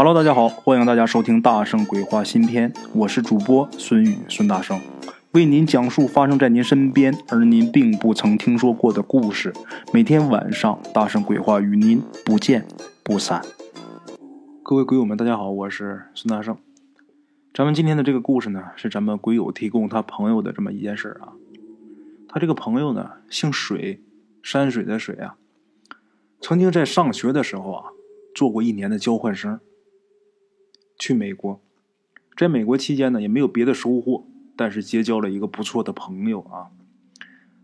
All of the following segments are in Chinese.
Hello，大家好，欢迎大家收听《大圣鬼话》新篇，我是主播孙宇孙大圣，为您讲述发生在您身边而您并不曾听说过的故事。每天晚上，《大圣鬼话》与您不见不散。各位鬼友们，大家好，我是孙大圣。咱们今天的这个故事呢，是咱们鬼友提供他朋友的这么一件事啊。他这个朋友呢，姓水，山水的水啊，曾经在上学的时候啊，做过一年的交换生。去美国，在美国期间呢，也没有别的收获，但是结交了一个不错的朋友啊。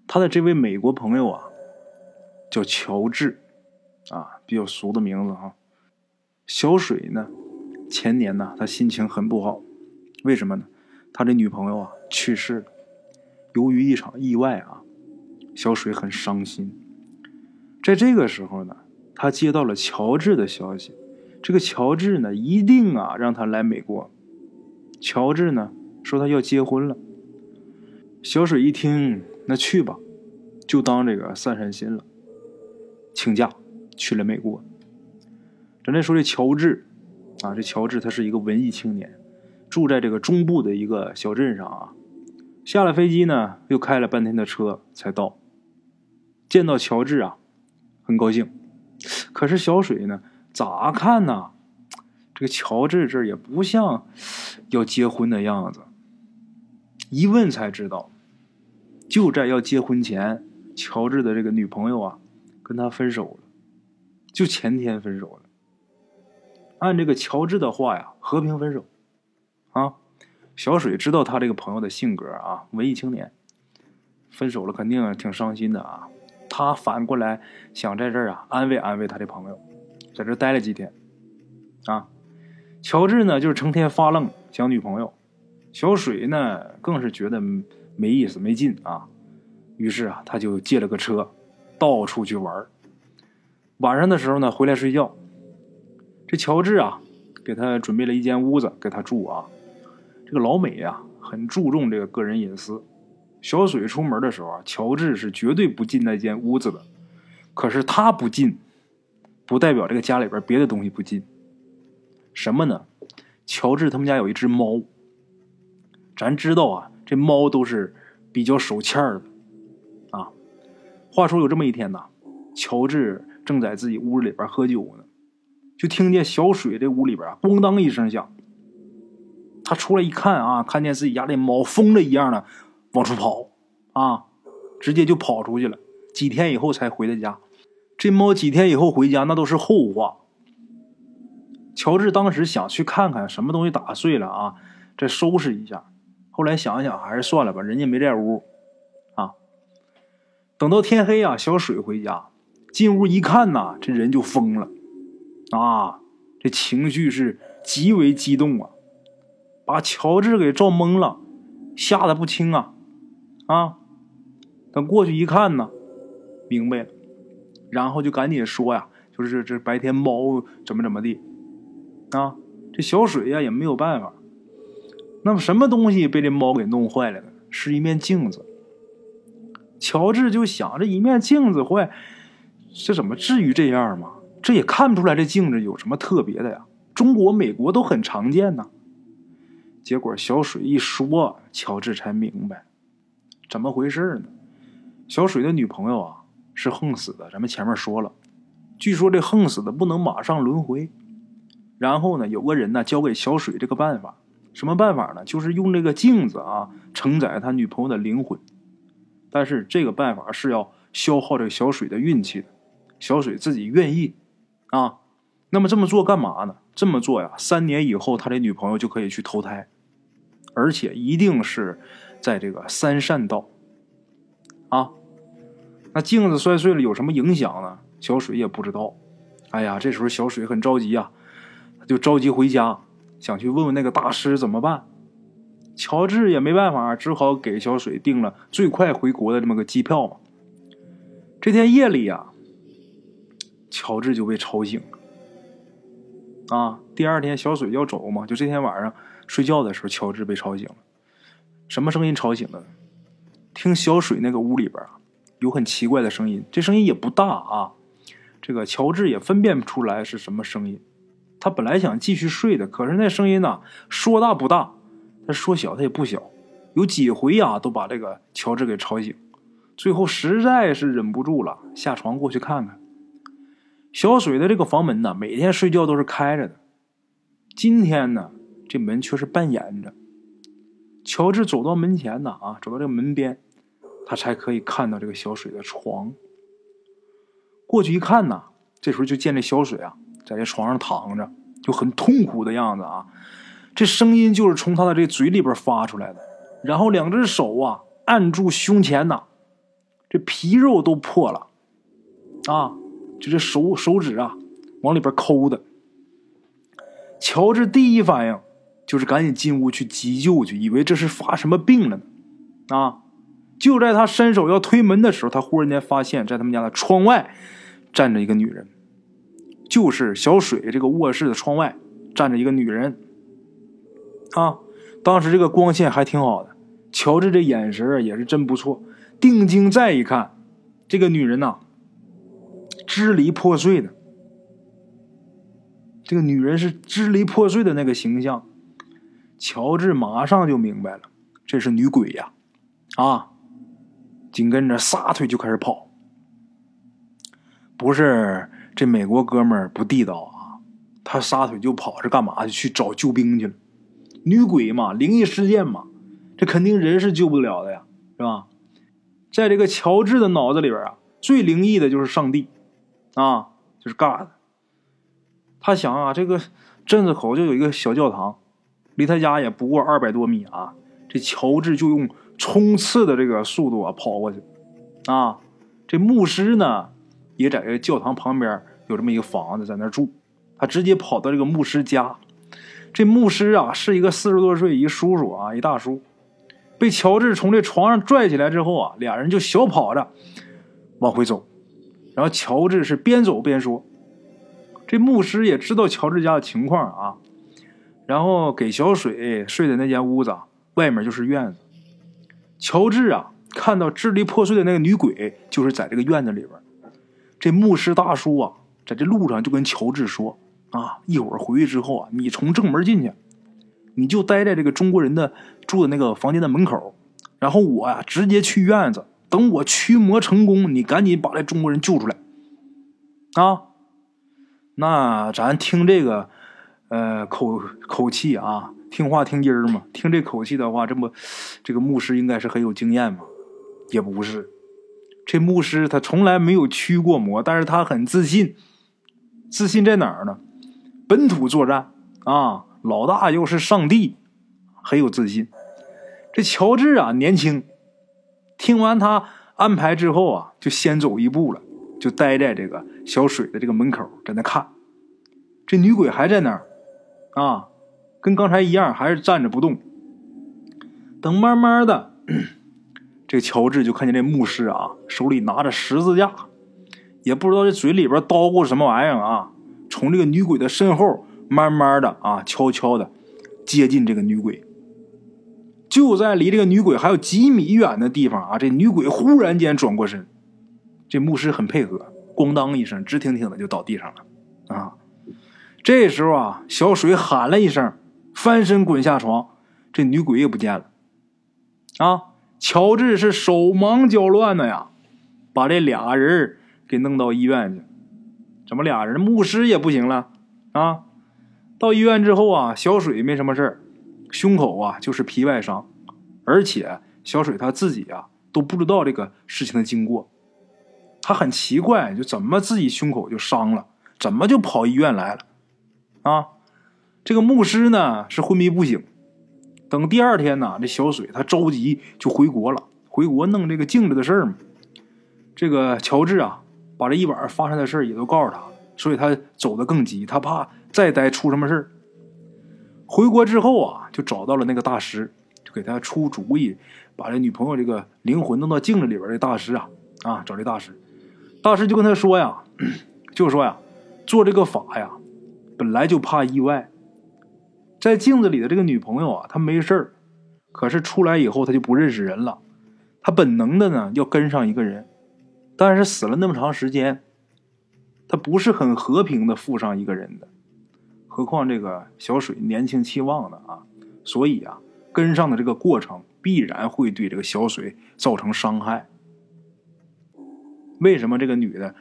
他的这位美国朋友啊，叫乔治，啊，比较俗的名字哈。小水呢，前年呢，他心情很不好，为什么呢？他的女朋友啊去世了，由于一场意外啊，小水很伤心。在这个时候呢，他接到了乔治的消息。这个乔治呢，一定啊让他来美国。乔治呢说他要结婚了。小水一听，那去吧，就当这个散散心了。请假去了美国。咱再说这乔治啊，这乔治他是一个文艺青年，住在这个中部的一个小镇上啊。下了飞机呢，又开了半天的车才到。见到乔治啊，很高兴。可是小水呢？咋看呢？这个乔治这也不像要结婚的样子。一问才知道，就在要结婚前，乔治的这个女朋友啊，跟他分手了，就前天分手了。按这个乔治的话呀，和平分手。啊，小水知道他这个朋友的性格啊，文艺青年，分手了肯定挺伤心的啊。他反过来想在这儿啊安慰安慰他的朋友。在这待了几天，啊，乔治呢就是成天发愣想女朋友，小水呢更是觉得没意思没劲啊，于是啊他就借了个车，到处去玩晚上的时候呢回来睡觉，这乔治啊给他准备了一间屋子给他住啊，这个老美呀很注重这个个人隐私，小水出门的时候啊，乔治是绝对不进那间屋子的，可是他不进。不代表这个家里边别的东西不进。什么呢？乔治他们家有一只猫。咱知道啊，这猫都是比较手欠的啊。话说有这么一天呐，乔治正在自己屋里边喝酒呢，就听见小水这屋里边啊咣当一声响。他出来一看啊，看见自己家这猫疯了一样的往出跑啊，直接就跑出去了。几天以后才回的家。这猫几天以后回家，那都是后话。乔治当时想去看看什么东西打碎了啊，再收拾一下。后来想想还是算了吧，人家没在屋啊。等到天黑啊，小水回家进屋一看呐，这人就疯了啊，这情绪是极为激动啊，把乔治给照懵了，吓得不轻啊啊！等过去一看呢，明白了。然后就赶紧说呀，就是这白天猫怎么怎么地，啊，这小水呀也没有办法。那么什么东西被这猫给弄坏了呢？是一面镜子。乔治就想，这一面镜子坏，这怎么至于这样吗？这也看不出来这镜子有什么特别的呀。中国、美国都很常见呐。结果小水一说，乔治才明白怎么回事呢。小水的女朋友啊。是横死的，咱们前面说了，据说这横死的不能马上轮回，然后呢，有个人呢教给小水这个办法，什么办法呢？就是用这个镜子啊承载他女朋友的灵魂，但是这个办法是要消耗这小水的运气的，小水自己愿意啊，那么这么做干嘛呢？这么做呀，三年以后他的女朋友就可以去投胎，而且一定是在这个三善道啊。那镜子摔碎了有什么影响呢？小水也不知道。哎呀，这时候小水很着急呀，他就着急回家，想去问问那个大师怎么办。乔治也没办法，只好给小水订了最快回国的这么个机票。这天夜里呀，乔治就被吵醒了。啊，第二天小水要走嘛，就这天晚上睡觉的时候，乔治被吵醒了。什么声音吵醒了？听小水那个屋里边啊。有很奇怪的声音，这声音也不大啊。这个乔治也分辨不出来是什么声音。他本来想继续睡的，可是那声音呢，说大不大，他说小他也不小，有几回呀，都把这个乔治给吵醒。最后实在是忍不住了，下床过去看看。小水的这个房门呢，每天睡觉都是开着的，今天呢，这门却是半掩着。乔治走到门前呢，啊，走到这个门边，他才可以看到这个小水的床。过去一看呢，这时候就见这小水啊，在这床上躺着，就很痛苦的样子啊。这声音就是从他的这嘴里边发出来的，然后两只手啊按住胸前呐。这皮肉都破了，啊，就这手手指啊，往里边抠的。乔治第一反应就是赶紧进屋去急救去，以为这是发什么病了呢，啊！就在他伸手要推门的时候，他忽然间发现，在他们家的窗外站着一个女人，就是小水这个卧室的窗外站着一个女人，啊！当时这个光线还挺好的，乔治这眼神也是真不错。定睛再一看，这个女人呐，支离破碎的。这个女人是支离破碎的那个形象，乔治马上就明白了，这是女鬼呀！啊，紧跟着撒腿就开始跑。不是这美国哥们儿不地道啊，他撒腿就跑是干嘛？去找救兵去了。女鬼嘛，灵异事件嘛，这肯定人是救不了的呀，是吧？在这个乔治的脑子里边啊，最灵异的就是上帝，啊，就是 God。他想啊，这个镇子口就有一个小教堂，离他家也不过二百多米啊。这乔治就用冲刺的这个速度啊跑过去，啊，这牧师呢也在这个教堂旁边有这么一个房子在那住，他直接跑到这个牧师家。这牧师啊是一个四十多岁一叔叔啊，一大叔。被乔治从这床上拽起来之后啊，俩人就小跑着往回走。然后乔治是边走边说：“这牧师也知道乔治家的情况啊，然后给小水睡的那间屋子外面就是院子。乔治啊，看到支离破碎的那个女鬼就是在这个院子里边。这牧师大叔啊，在这路上就跟乔治说：啊，一会儿回去之后啊，你从正门进去。”你就待在这个中国人的住的那个房间的门口，然后我呀直接去院子，等我驱魔成功，你赶紧把这中国人救出来，啊！那咱听这个，呃，口口气啊，听话听音儿嘛。听这口气的话，这么这个牧师应该是很有经验嘛？也不是，这牧师他从来没有驱过魔，但是他很自信。自信在哪儿呢？本土作战啊！老大又是上帝，很有自信。这乔治啊，年轻，听完他安排之后啊，就先走一步了，就待在这个小水的这个门口，在那看。这女鬼还在那儿，啊，跟刚才一样，还是站着不动。等慢慢的，这个乔治就看见这牧师啊，手里拿着十字架，也不知道这嘴里边叨咕什么玩意儿啊，从这个女鬼的身后。慢慢的啊，悄悄的接近这个女鬼。就在离这个女鬼还有几米远的地方啊，这女鬼忽然间转过身，这牧师很配合，咣当一声，直挺挺的就倒地上了。啊，这时候啊，小水喊了一声，翻身滚下床，这女鬼也不见了。啊，乔治是手忙脚乱的呀，把这俩人给弄到医院去。怎么俩人？牧师也不行了啊？到医院之后啊，小水没什么事儿，胸口啊就是皮外伤，而且小水他自己啊都不知道这个事情的经过，他很奇怪，就怎么自己胸口就伤了，怎么就跑医院来了？啊，这个牧师呢是昏迷不醒，等第二天呢，这小水他着急就回国了，回国弄这个镜子的事儿嘛。这个乔治啊，把这一晚上发生的事儿也都告诉他，所以他走得更急，他怕。再待出什么事儿？回国之后啊，就找到了那个大师，就给他出主意，把这女朋友这个灵魂弄到镜子里边。这大师啊，啊，找这大师，大师就跟他说呀，就说呀，做这个法呀，本来就怕意外。在镜子里的这个女朋友啊，她没事儿，可是出来以后她就不认识人了，她本能的呢要跟上一个人，但是死了那么长时间，她不是很和平的附上一个人的。何况这个小水年轻气旺的啊，所以啊，跟上的这个过程必然会对这个小水造成伤害。为什么这个女的，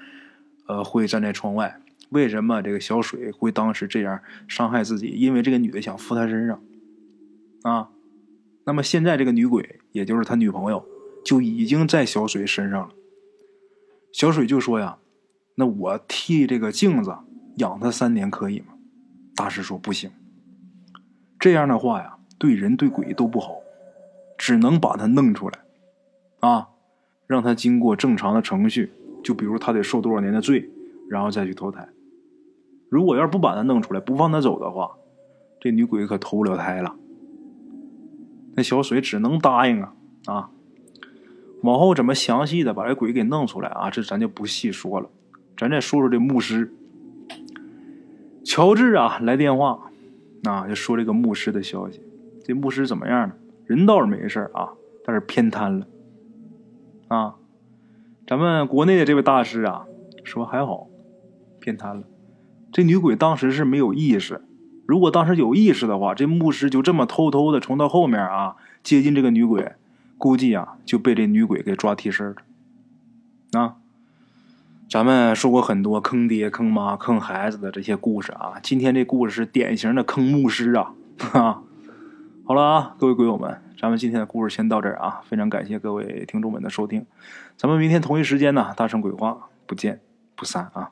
呃，会站在窗外？为什么这个小水会当时这样伤害自己？因为这个女的想附他身上，啊，那么现在这个女鬼，也就是他女朋友，就已经在小水身上了。小水就说呀：“那我替这个镜子养他三年可以吗？”大师说：“不行，这样的话呀，对人对鬼都不好，只能把他弄出来，啊，让他经过正常的程序，就比如他得受多少年的罪，然后再去投胎。如果要是不把他弄出来，不放他走的话，这女鬼可投不了胎了。那小水只能答应啊啊！往后怎么详细的把这鬼给弄出来啊？这咱就不细说了，咱再说说这牧师。”乔治啊，来电话，啊，就说这个牧师的消息。这牧师怎么样呢？人倒是没事啊，但是偏瘫了。啊，咱们国内的这位大师啊，说还好，偏瘫了。这女鬼当时是没有意识，如果当时有意识的话，这牧师就这么偷偷的从他后面啊接近这个女鬼，估计啊就被这女鬼给抓替身了。啊。咱们说过很多坑爹、坑妈、坑孩子的这些故事啊，今天这故事是典型的坑牧师啊！哈，好了啊，各位鬼友们，咱们今天的故事先到这儿啊，非常感谢各位听众们的收听，咱们明天同一时间呢，大圣鬼话不见不散啊